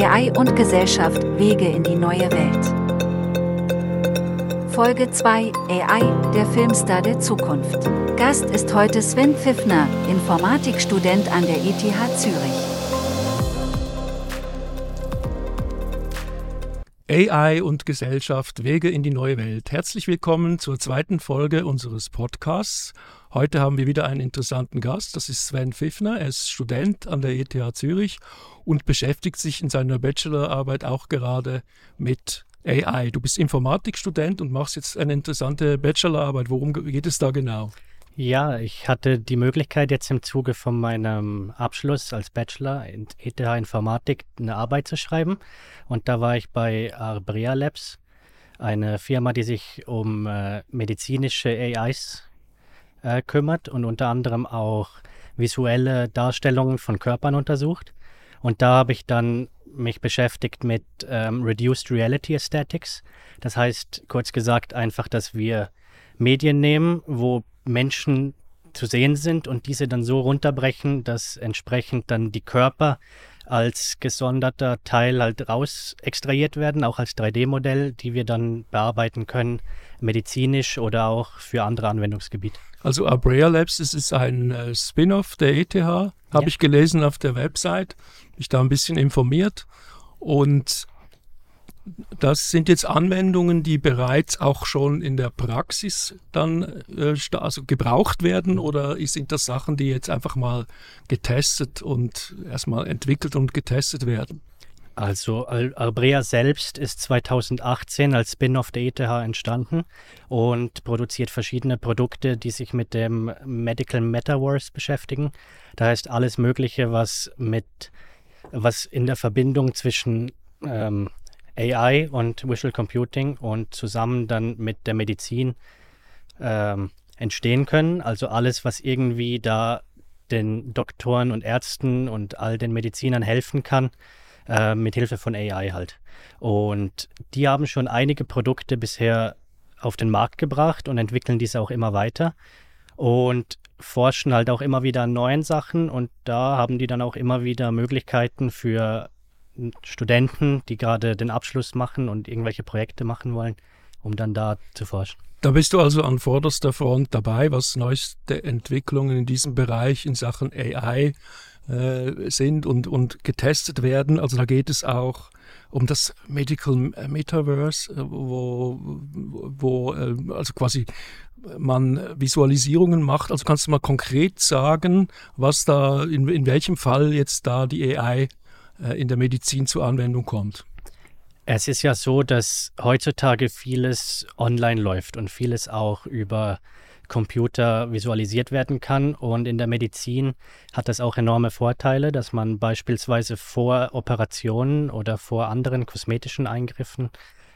AI und Gesellschaft Wege in die neue Welt. Folge 2 AI, der Filmstar der Zukunft. Gast ist heute Sven Pfiffner, Informatikstudent an der ETH Zürich. AI und Gesellschaft Wege in die neue Welt. Herzlich willkommen zur zweiten Folge unseres Podcasts. Heute haben wir wieder einen interessanten Gast. Das ist Sven Pfiffner. Er ist Student an der ETH Zürich und beschäftigt sich in seiner Bachelorarbeit auch gerade mit AI. Du bist Informatikstudent und machst jetzt eine interessante Bachelorarbeit. Worum geht es da genau? Ja, ich hatte die Möglichkeit jetzt im Zuge von meinem Abschluss als Bachelor in ETH Informatik eine Arbeit zu schreiben. Und da war ich bei Arbrea Labs, eine Firma, die sich um äh, medizinische AIs äh, kümmert und unter anderem auch visuelle Darstellungen von Körpern untersucht. Und da habe ich dann mich beschäftigt mit ähm, Reduced Reality Aesthetics. Das heißt, kurz gesagt, einfach, dass wir Medien nehmen, wo Menschen zu sehen sind und diese dann so runterbrechen, dass entsprechend dann die Körper als gesonderter Teil halt raus extrahiert werden, auch als 3D-Modell, die wir dann bearbeiten können, medizinisch oder auch für andere Anwendungsgebiete. Also Abrea Labs, das ist ein äh, Spin-off der ETH, habe ja. ich gelesen auf der Website, mich da ein bisschen informiert und das sind jetzt Anwendungen, die bereits auch schon in der Praxis dann äh, also gebraucht werden oder sind das Sachen, die jetzt einfach mal getestet und erstmal entwickelt und getestet werden? Also Albrea selbst ist 2018 als Spin-off der ETH entstanden und produziert verschiedene Produkte, die sich mit dem Medical Metaverse beschäftigen. Da heißt alles Mögliche, was mit was in der Verbindung zwischen ähm, AI und Visual Computing und zusammen dann mit der Medizin ähm, entstehen können. Also alles, was irgendwie da den Doktoren und Ärzten und all den Medizinern helfen kann, äh, mit Hilfe von AI halt. Und die haben schon einige Produkte bisher auf den Markt gebracht und entwickeln diese auch immer weiter und forschen halt auch immer wieder an neuen Sachen und da haben die dann auch immer wieder Möglichkeiten für Studenten, die gerade den Abschluss machen und irgendwelche Projekte machen wollen, um dann da zu forschen. Da bist du also an vorderster Front dabei, was neueste Entwicklungen in diesem Bereich in Sachen AI äh, sind und, und getestet werden. Also da geht es auch um das Medical Metaverse, äh, wo, wo äh, also quasi man Visualisierungen macht. Also kannst du mal konkret sagen, was da, in, in welchem Fall jetzt da die AI in der Medizin zur Anwendung kommt. Es ist ja so, dass heutzutage vieles online läuft und vieles auch über Computer visualisiert werden kann. Und in der Medizin hat das auch enorme Vorteile, dass man beispielsweise vor Operationen oder vor anderen kosmetischen Eingriffen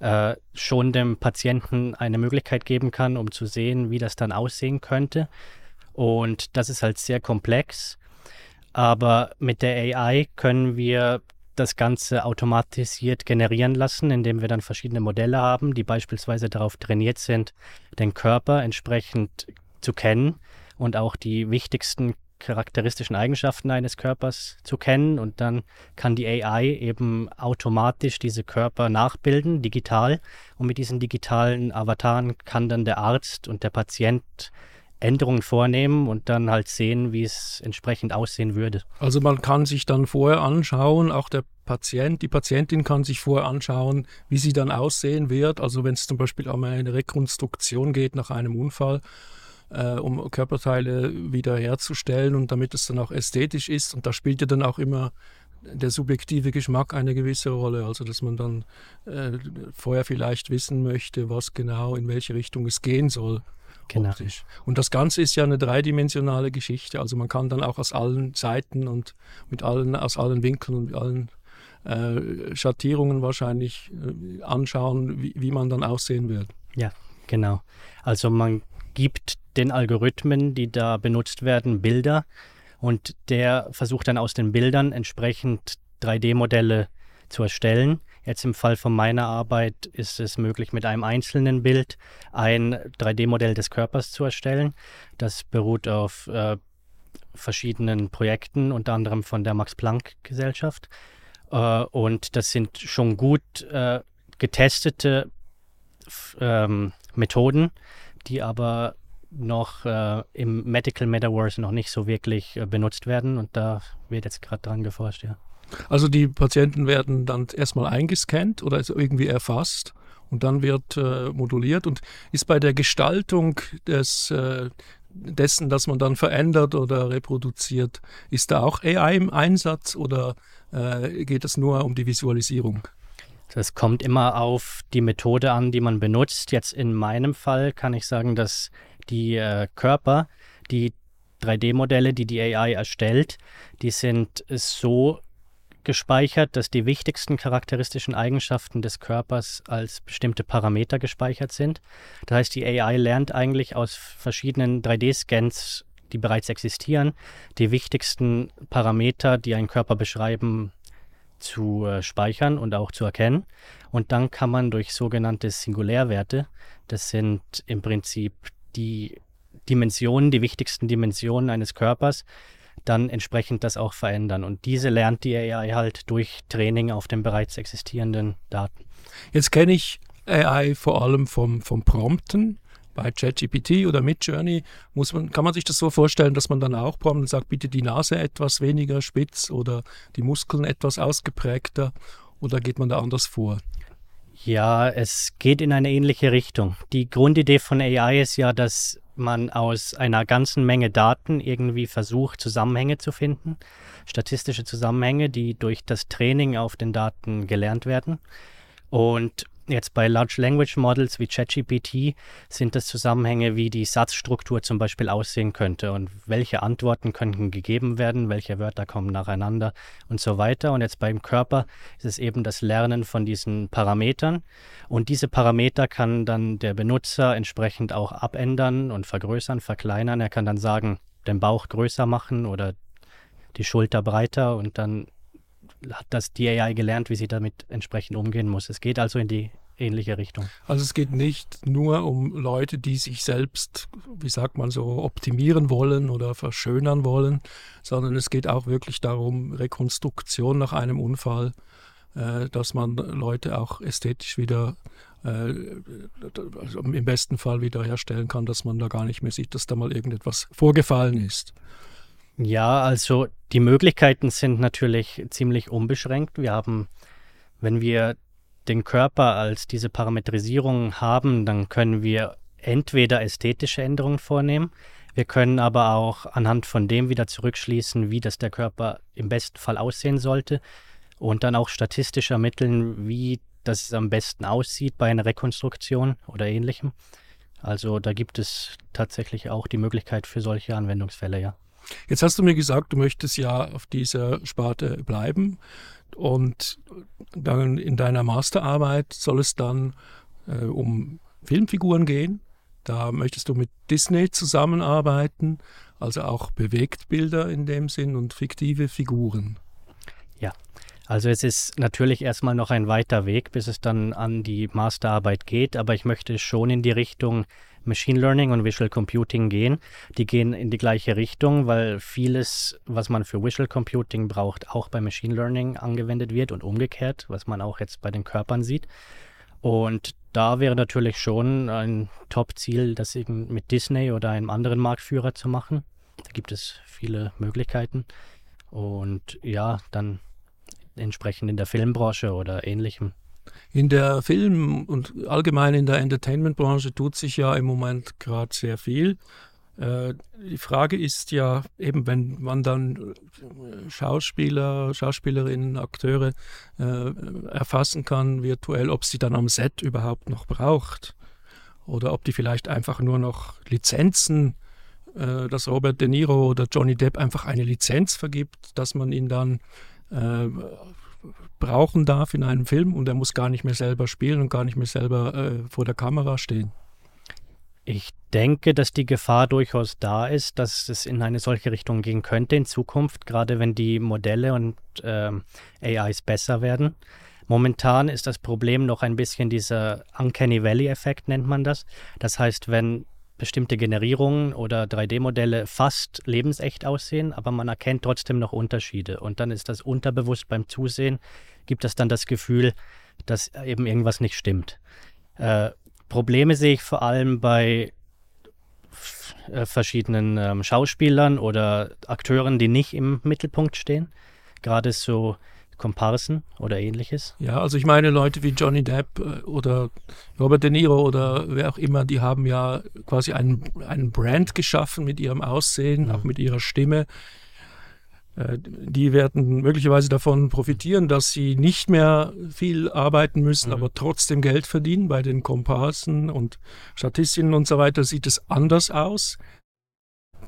äh, schon dem Patienten eine Möglichkeit geben kann, um zu sehen, wie das dann aussehen könnte. Und das ist halt sehr komplex. Aber mit der AI können wir das Ganze automatisiert generieren lassen, indem wir dann verschiedene Modelle haben, die beispielsweise darauf trainiert sind, den Körper entsprechend zu kennen und auch die wichtigsten charakteristischen Eigenschaften eines Körpers zu kennen. Und dann kann die AI eben automatisch diese Körper nachbilden, digital. Und mit diesen digitalen Avataren kann dann der Arzt und der Patient Änderungen vornehmen und dann halt sehen, wie es entsprechend aussehen würde. Also man kann sich dann vorher anschauen, auch der Patient, die Patientin kann sich vorher anschauen, wie sie dann aussehen wird. Also wenn es zum Beispiel um eine Rekonstruktion geht nach einem Unfall, äh, um Körperteile wiederherzustellen und damit es dann auch ästhetisch ist. Und da spielt ja dann auch immer der subjektive Geschmack eine gewisse Rolle. Also dass man dann äh, vorher vielleicht wissen möchte, was genau in welche Richtung es gehen soll. Genau. Optisch. Und das Ganze ist ja eine dreidimensionale Geschichte. Also man kann dann auch aus allen Seiten und mit allen, aus allen Winkeln und allen äh, Schattierungen wahrscheinlich äh, anschauen, wie, wie man dann aussehen wird. Ja, genau. Also man gibt den Algorithmen, die da benutzt werden, Bilder und der versucht dann aus den Bildern entsprechend 3D-Modelle zu erstellen. Jetzt im Fall von meiner Arbeit ist es möglich, mit einem einzelnen Bild ein 3D-Modell des Körpers zu erstellen. Das beruht auf äh, verschiedenen Projekten, unter anderem von der Max-Planck-Gesellschaft. Äh, und das sind schon gut äh, getestete ähm, Methoden, die aber noch äh, im Medical Metaverse noch nicht so wirklich äh, benutzt werden. Und da wird jetzt gerade dran geforscht, ja. Also die Patienten werden dann erstmal eingescannt oder irgendwie erfasst und dann wird äh, moduliert und ist bei der Gestaltung des, äh, dessen, dass man dann verändert oder reproduziert, ist da auch AI im Einsatz oder äh, geht es nur um die Visualisierung? Das kommt immer auf die Methode an, die man benutzt. Jetzt in meinem Fall kann ich sagen, dass die äh, Körper, die 3D-Modelle, die die AI erstellt, die sind so gespeichert, dass die wichtigsten charakteristischen Eigenschaften des Körpers als bestimmte Parameter gespeichert sind. Das heißt, die AI lernt eigentlich aus verschiedenen 3D-Scans, die bereits existieren, die wichtigsten Parameter, die einen Körper beschreiben, zu äh, speichern und auch zu erkennen. Und dann kann man durch sogenannte Singulärwerte, das sind im Prinzip die Dimensionen, die wichtigsten Dimensionen eines Körpers, dann entsprechend das auch verändern. Und diese lernt die AI halt durch Training auf den bereits existierenden Daten. Jetzt kenne ich AI vor allem vom, vom Prompten. Bei ChatGPT oder Midjourney muss man, kann man sich das so vorstellen, dass man dann auch prompten sagt, bitte die Nase etwas weniger spitz oder die Muskeln etwas ausgeprägter oder geht man da anders vor? Ja, es geht in eine ähnliche Richtung. Die Grundidee von AI ist ja, dass man aus einer ganzen Menge Daten irgendwie versucht, Zusammenhänge zu finden, statistische Zusammenhänge, die durch das Training auf den Daten gelernt werden. Und Jetzt bei Large Language Models wie ChatGPT sind das Zusammenhänge, wie die Satzstruktur zum Beispiel aussehen könnte und welche Antworten könnten gegeben werden, welche Wörter kommen nacheinander und so weiter. Und jetzt beim Körper ist es eben das Lernen von diesen Parametern. Und diese Parameter kann dann der Benutzer entsprechend auch abändern und vergrößern, verkleinern. Er kann dann sagen, den Bauch größer machen oder die Schulter breiter und dann hat das die AI gelernt, wie sie damit entsprechend umgehen muss. Es geht also in die ähnliche Richtung. Also es geht nicht nur um Leute, die sich selbst, wie sagt man so, optimieren wollen oder verschönern wollen, sondern es geht auch wirklich darum, Rekonstruktion nach einem Unfall, äh, dass man Leute auch ästhetisch wieder äh, also im besten Fall wiederherstellen kann, dass man da gar nicht mehr sieht, dass da mal irgendetwas vorgefallen ist. Ja, also die Möglichkeiten sind natürlich ziemlich unbeschränkt. Wir haben, wenn wir den Körper als diese Parametrisierung haben, dann können wir entweder ästhetische Änderungen vornehmen, wir können aber auch anhand von dem wieder zurückschließen, wie das der Körper im besten Fall aussehen sollte und dann auch statistisch ermitteln, wie das am besten aussieht bei einer Rekonstruktion oder ähnlichem. Also da gibt es tatsächlich auch die Möglichkeit für solche Anwendungsfälle, ja. Jetzt hast du mir gesagt, du möchtest ja auf dieser Sparte bleiben und dann in deiner Masterarbeit soll es dann äh, um Filmfiguren gehen. Da möchtest du mit Disney zusammenarbeiten, also auch Bewegtbilder in dem Sinn und fiktive Figuren. Ja, also es ist natürlich erstmal noch ein weiter Weg, bis es dann an die Masterarbeit geht, aber ich möchte schon in die Richtung Machine Learning und Visual Computing gehen. Die gehen in die gleiche Richtung, weil vieles, was man für Visual Computing braucht, auch bei Machine Learning angewendet wird und umgekehrt, was man auch jetzt bei den Körpern sieht. Und da wäre natürlich schon ein Top-Ziel, das eben mit Disney oder einem anderen Marktführer zu machen. Da gibt es viele Möglichkeiten. Und ja, dann entsprechend in der Filmbranche oder ähnlichem in der Film- und allgemein in der Entertainment-Branche tut sich ja im Moment gerade sehr viel. Äh, die Frage ist ja eben, wenn man dann Schauspieler, Schauspielerinnen, Akteure äh, erfassen kann virtuell, ob sie dann am Set überhaupt noch braucht oder ob die vielleicht einfach nur noch Lizenzen, äh, dass Robert De Niro oder Johnny Depp einfach eine Lizenz vergibt, dass man ihn dann äh, brauchen darf in einem Film und er muss gar nicht mehr selber spielen und gar nicht mehr selber äh, vor der Kamera stehen. Ich denke, dass die Gefahr durchaus da ist, dass es in eine solche Richtung gehen könnte in Zukunft, gerade wenn die Modelle und ähm, AIs besser werden. Momentan ist das Problem noch ein bisschen dieser Uncanny Valley-Effekt, nennt man das. Das heißt, wenn bestimmte Generierungen oder 3D-Modelle fast lebensecht aussehen, aber man erkennt trotzdem noch Unterschiede. Und dann ist das unterbewusst beim Zusehen, gibt es dann das Gefühl, dass eben irgendwas nicht stimmt. Äh, Probleme sehe ich vor allem bei äh, verschiedenen ähm, Schauspielern oder Akteuren, die nicht im Mittelpunkt stehen. Gerade so Komparsen oder ähnliches? Ja, also ich meine Leute wie Johnny Depp äh, oder Robert De Niro oder wer auch immer, die haben ja quasi einen, einen Brand geschaffen mit ihrem Aussehen, mhm. auch mit ihrer Stimme. Äh, die werden möglicherweise davon profitieren, dass sie nicht mehr viel arbeiten müssen, mhm. aber trotzdem Geld verdienen. Bei den Komparsen und Statistinnen und so weiter sieht es anders aus.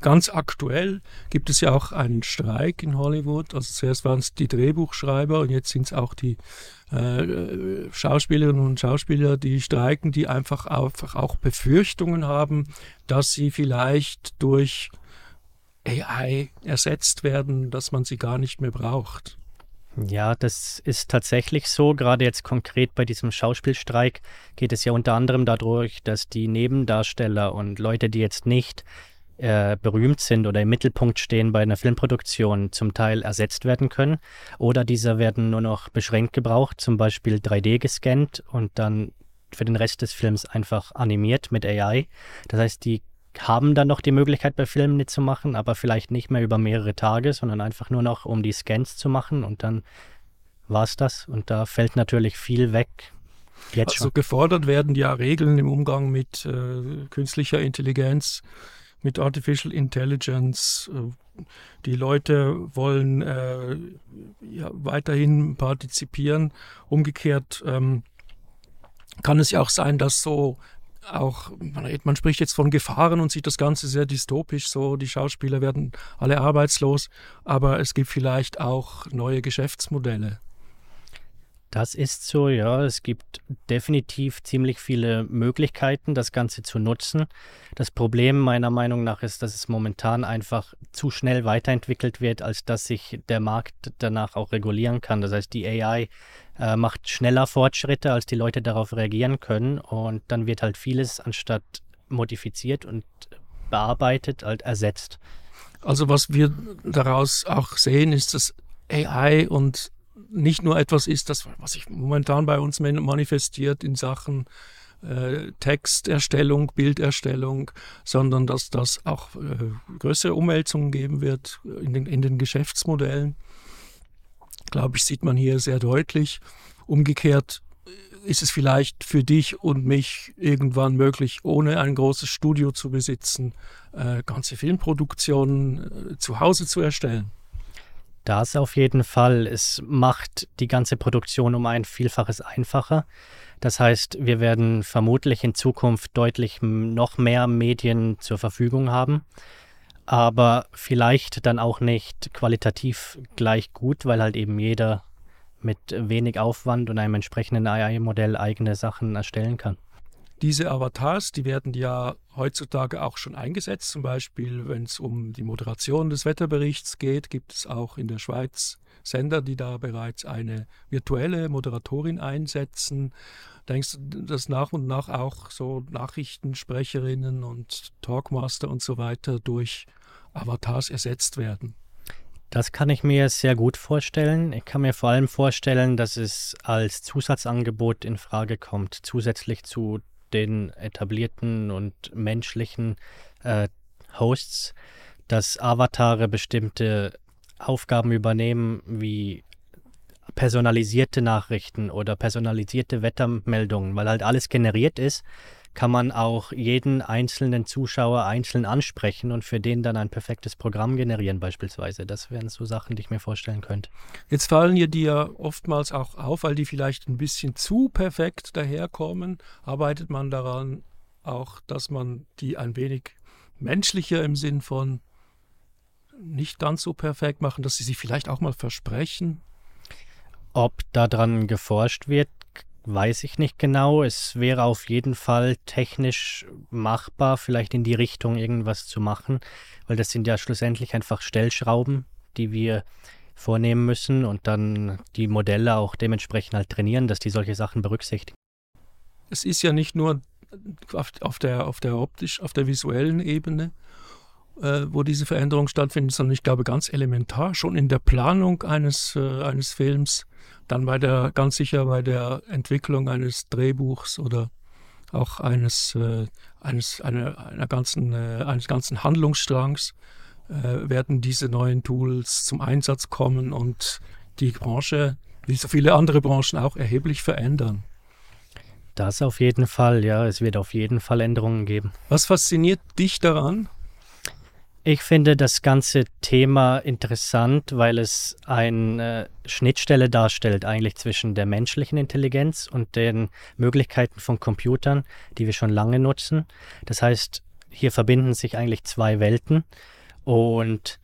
Ganz aktuell gibt es ja auch einen Streik in Hollywood. Also zuerst waren es die Drehbuchschreiber und jetzt sind es auch die äh, Schauspielerinnen und Schauspieler, die streiken, die einfach, einfach auch Befürchtungen haben, dass sie vielleicht durch AI ersetzt werden, dass man sie gar nicht mehr braucht. Ja, das ist tatsächlich so. Gerade jetzt konkret bei diesem Schauspielstreik geht es ja unter anderem dadurch, dass die Nebendarsteller und Leute, die jetzt nicht äh, berühmt sind oder im Mittelpunkt stehen bei einer Filmproduktion, zum Teil ersetzt werden können. Oder diese werden nur noch beschränkt gebraucht, zum Beispiel 3D gescannt und dann für den Rest des Films einfach animiert mit AI. Das heißt, die haben dann noch die Möglichkeit, bei Filmen mitzumachen, aber vielleicht nicht mehr über mehrere Tage, sondern einfach nur noch, um die Scans zu machen und dann war es das. Und da fällt natürlich viel weg. Jetzt also schon. gefordert werden ja Regeln im Umgang mit äh, künstlicher Intelligenz mit Artificial Intelligence. Äh, die Leute wollen äh, ja, weiterhin partizipieren. Umgekehrt ähm, kann es ja auch sein, dass so auch, man, man, spricht jetzt von Gefahren und sieht das Ganze sehr dystopisch, so die Schauspieler werden alle arbeitslos, aber es gibt vielleicht auch neue Geschäftsmodelle. Das ist so, ja. Es gibt definitiv ziemlich viele Möglichkeiten, das Ganze zu nutzen. Das Problem meiner Meinung nach ist, dass es momentan einfach zu schnell weiterentwickelt wird, als dass sich der Markt danach auch regulieren kann. Das heißt, die AI äh, macht schneller Fortschritte, als die Leute darauf reagieren können. Und dann wird halt vieles anstatt modifiziert und bearbeitet, halt ersetzt. Also was wir daraus auch sehen, ist, dass AI und nicht nur etwas ist, das, was sich momentan bei uns manifestiert in Sachen äh, Texterstellung, Bilderstellung, sondern dass das auch äh, größere Umwälzungen geben wird in den, in den Geschäftsmodellen. Glaube ich, sieht man hier sehr deutlich. Umgekehrt ist es vielleicht für dich und mich irgendwann möglich, ohne ein großes Studio zu besitzen, äh, ganze Filmproduktionen äh, zu Hause zu erstellen. Das auf jeden Fall. Es macht die ganze Produktion um ein Vielfaches einfacher. Das heißt, wir werden vermutlich in Zukunft deutlich noch mehr Medien zur Verfügung haben, aber vielleicht dann auch nicht qualitativ gleich gut, weil halt eben jeder mit wenig Aufwand und einem entsprechenden AI-Modell eigene Sachen erstellen kann. Diese Avatars, die werden ja heutzutage auch schon eingesetzt. Zum Beispiel, wenn es um die Moderation des Wetterberichts geht, gibt es auch in der Schweiz Sender, die da bereits eine virtuelle Moderatorin einsetzen. Denkst du, dass nach und nach auch so Nachrichtensprecherinnen und Talkmaster und so weiter durch Avatars ersetzt werden? Das kann ich mir sehr gut vorstellen. Ich kann mir vor allem vorstellen, dass es als Zusatzangebot in Frage kommt, zusätzlich zu den etablierten und menschlichen äh, Hosts, dass Avatare bestimmte Aufgaben übernehmen, wie personalisierte Nachrichten oder personalisierte Wettermeldungen, weil halt alles generiert ist kann man auch jeden einzelnen Zuschauer einzeln ansprechen und für den dann ein perfektes Programm generieren beispielsweise. Das wären so Sachen, die ich mir vorstellen könnte. Jetzt fallen dir die ja oftmals auch auf, weil die vielleicht ein bisschen zu perfekt daherkommen. Arbeitet man daran auch, dass man die ein wenig menschlicher im Sinn von nicht ganz so perfekt machen, dass sie sich vielleicht auch mal versprechen? Ob daran geforscht wird, weiß ich nicht genau. Es wäre auf jeden Fall technisch machbar, vielleicht in die Richtung irgendwas zu machen, weil das sind ja schlussendlich einfach Stellschrauben, die wir vornehmen müssen und dann die Modelle auch dementsprechend halt trainieren, dass die solche Sachen berücksichtigen. Es ist ja nicht nur auf, auf, der, auf der optisch, auf der visuellen Ebene, äh, wo diese Veränderung stattfindet, sondern ich glaube ganz elementar, schon in der Planung eines, äh, eines Films, dann bei der, ganz sicher bei der Entwicklung eines Drehbuchs oder auch eines, äh, eines, einer, einer ganzen, äh, eines ganzen Handlungsstrangs äh, werden diese neuen Tools zum Einsatz kommen und die Branche, wie so viele andere Branchen auch, erheblich verändern. Das auf jeden Fall, ja. Es wird auf jeden Fall Änderungen geben. Was fasziniert dich daran? Ich finde das ganze Thema interessant, weil es eine Schnittstelle darstellt eigentlich zwischen der menschlichen Intelligenz und den Möglichkeiten von Computern, die wir schon lange nutzen. Das heißt, hier verbinden sich eigentlich zwei Welten und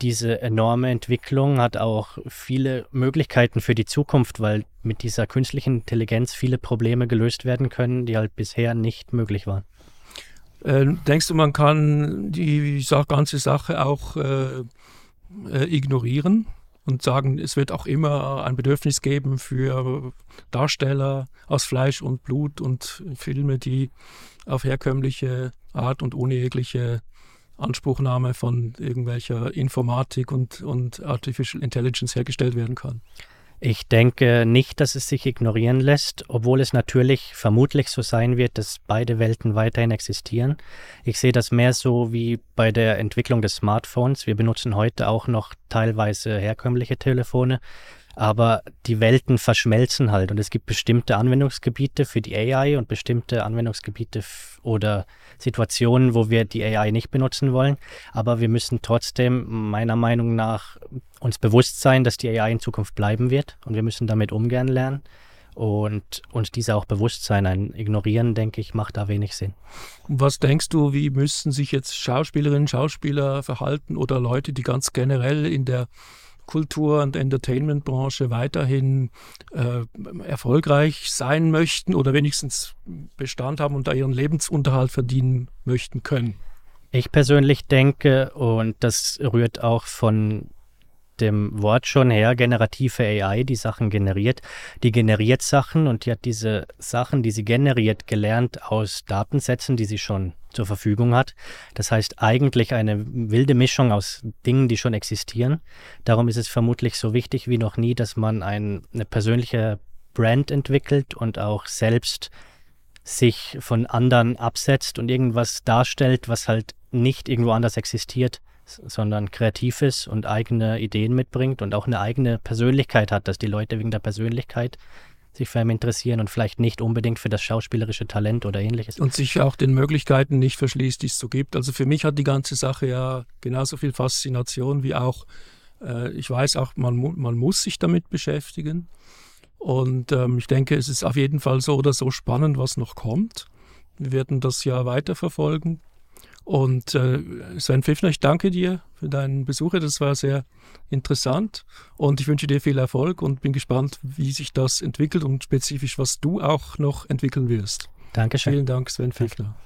diese enorme Entwicklung hat auch viele Möglichkeiten für die Zukunft, weil mit dieser künstlichen Intelligenz viele Probleme gelöst werden können, die halt bisher nicht möglich waren. Äh, denkst du, man kann die ganze Sache auch äh, äh, ignorieren und sagen, es wird auch immer ein Bedürfnis geben für Darsteller aus Fleisch und Blut und Filme, die auf herkömmliche Art und ohne jegliche Anspruchnahme von irgendwelcher Informatik und, und Artificial Intelligence hergestellt werden kann? Ich denke nicht, dass es sich ignorieren lässt, obwohl es natürlich vermutlich so sein wird, dass beide Welten weiterhin existieren. Ich sehe das mehr so wie bei der Entwicklung des Smartphones. Wir benutzen heute auch noch teilweise herkömmliche Telefone, aber die Welten verschmelzen halt und es gibt bestimmte Anwendungsgebiete für die AI und bestimmte Anwendungsgebiete oder Situationen, wo wir die AI nicht benutzen wollen. Aber wir müssen trotzdem meiner Meinung nach uns bewusst sein, dass die AI in Zukunft bleiben wird und wir müssen damit umgehen lernen. Und uns dieser auch bewusst sein. Ein Ignorieren, denke ich, macht da wenig Sinn. Was denkst du, wie müssen sich jetzt Schauspielerinnen, Schauspieler verhalten oder Leute, die ganz generell in der Kultur- und Entertainment-Branche weiterhin äh, erfolgreich sein möchten oder wenigstens Bestand haben und da ihren Lebensunterhalt verdienen möchten können? Ich persönlich denke, und das rührt auch von dem Wort schon her, generative AI, die Sachen generiert. Die generiert Sachen und die hat diese Sachen, die sie generiert, gelernt aus Datensätzen, die sie schon zur Verfügung hat. Das heißt eigentlich eine wilde Mischung aus Dingen, die schon existieren. Darum ist es vermutlich so wichtig wie noch nie, dass man ein, eine persönliche Brand entwickelt und auch selbst sich von anderen absetzt und irgendwas darstellt, was halt nicht irgendwo anders existiert sondern kreativ ist und eigene Ideen mitbringt und auch eine eigene Persönlichkeit hat, dass die Leute wegen der Persönlichkeit sich für ihn interessieren und vielleicht nicht unbedingt für das schauspielerische Talent oder ähnliches. Und sich auch den Möglichkeiten nicht verschließt, die es so gibt. Also für mich hat die ganze Sache ja genauso viel Faszination wie auch, äh, ich weiß auch, man, man muss sich damit beschäftigen. Und ähm, ich denke, es ist auf jeden Fall so oder so spannend, was noch kommt. Wir werden das ja weiterverfolgen. Und äh, Sven Pfiffner, ich danke dir für deinen Besuch. Das war sehr interessant und ich wünsche dir viel Erfolg und bin gespannt, wie sich das entwickelt und spezifisch, was du auch noch entwickeln wirst. Dankeschön. Vielen Dank, Sven Pfiffner.